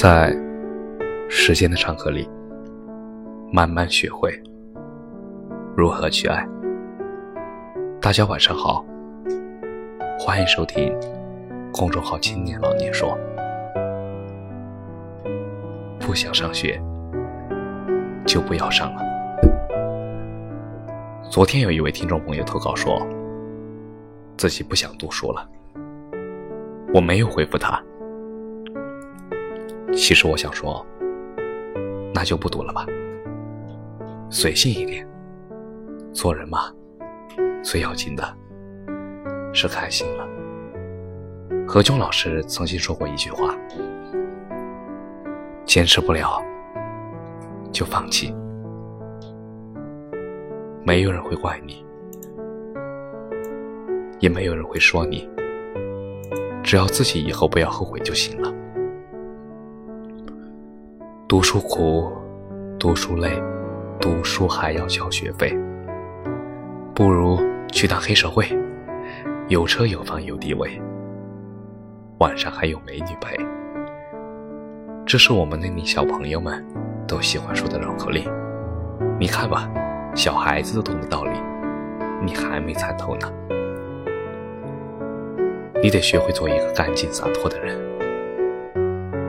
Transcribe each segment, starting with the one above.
在时间的长河里，慢慢学会如何去爱。大家晚上好，欢迎收听公众号“青年老年说”。不想上学，就不要上了。昨天有一位听众朋友投稿说，自己不想读书了。我没有回复他。其实我想说，那就不读了吧，随性一点。做人嘛，最要紧的是开心了。何炅老师曾经说过一句话：坚持不了就放弃，没有人会怪你，也没有人会说你。只要自己以后不要后悔就行了。读书苦，读书累，读书还要交学费，不如去当黑社会，有车有房有地位，晚上还有美女陪。这是我们那里小朋友们都喜欢说的绕口令。你看吧，小孩子都懂的道理，你还没参透呢。你得学会做一个干净洒脱的人，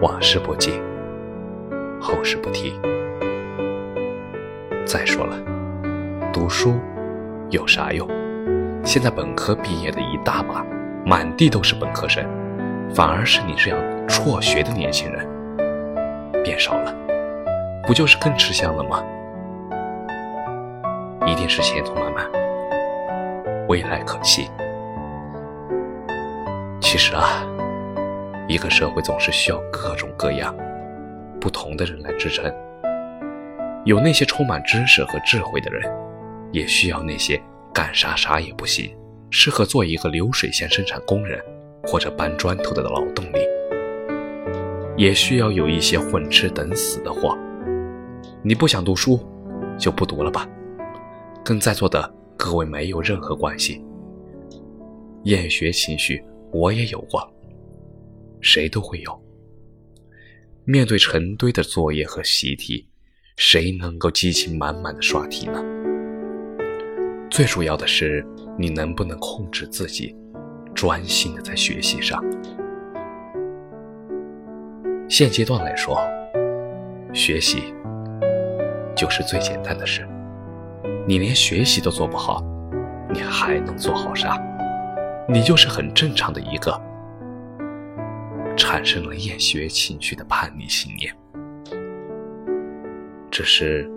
往事不记，后事不提。再说了，读书有啥用？现在本科毕业的一大把，满地都是本科生，反而是你这样辍学的年轻人变少了，不就是更吃香了吗？一定是前途漫漫，未来可期。其实啊，一个社会总是需要各种各样不同的人来支撑。有那些充满知识和智慧的人，也需要那些干啥啥也不行、适合做一个流水线生产工人或者搬砖头的劳动力。也需要有一些混吃等死的货。你不想读书，就不读了吧，跟在座的各位没有任何关系。厌学情绪。我也有过，谁都会有。面对成堆的作业和习题，谁能够激情满满的刷题呢？最主要的是，你能不能控制自己，专心的在学习上？现阶段来说，学习就是最简单的事。你连学习都做不好，你还能做好啥？你就是很正常的一个产生了厌学情绪的叛逆信念，只是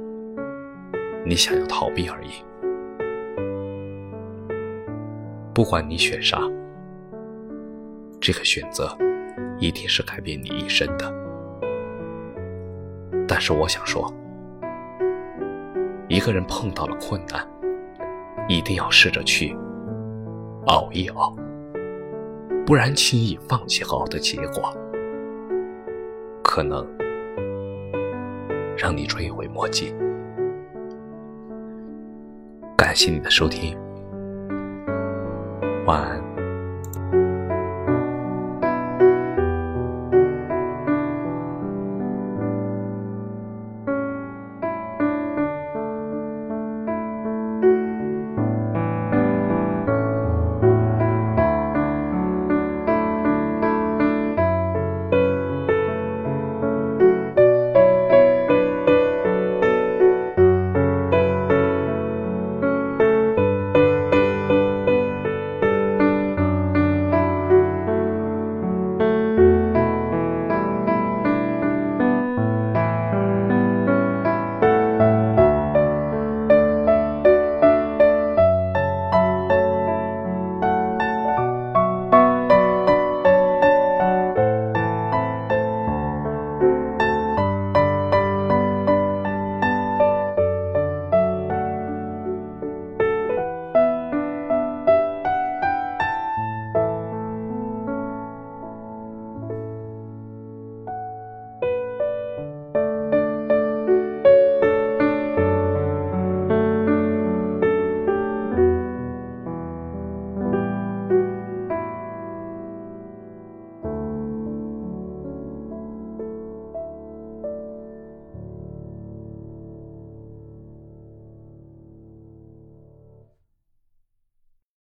你想要逃避而已。不管你选啥，这个选择一定是改变你一生的。但是我想说，一个人碰到了困难，一定要试着去。熬一熬，不然轻易放弃好的结果，可能让你追悔莫及。感谢你的收听，晚安。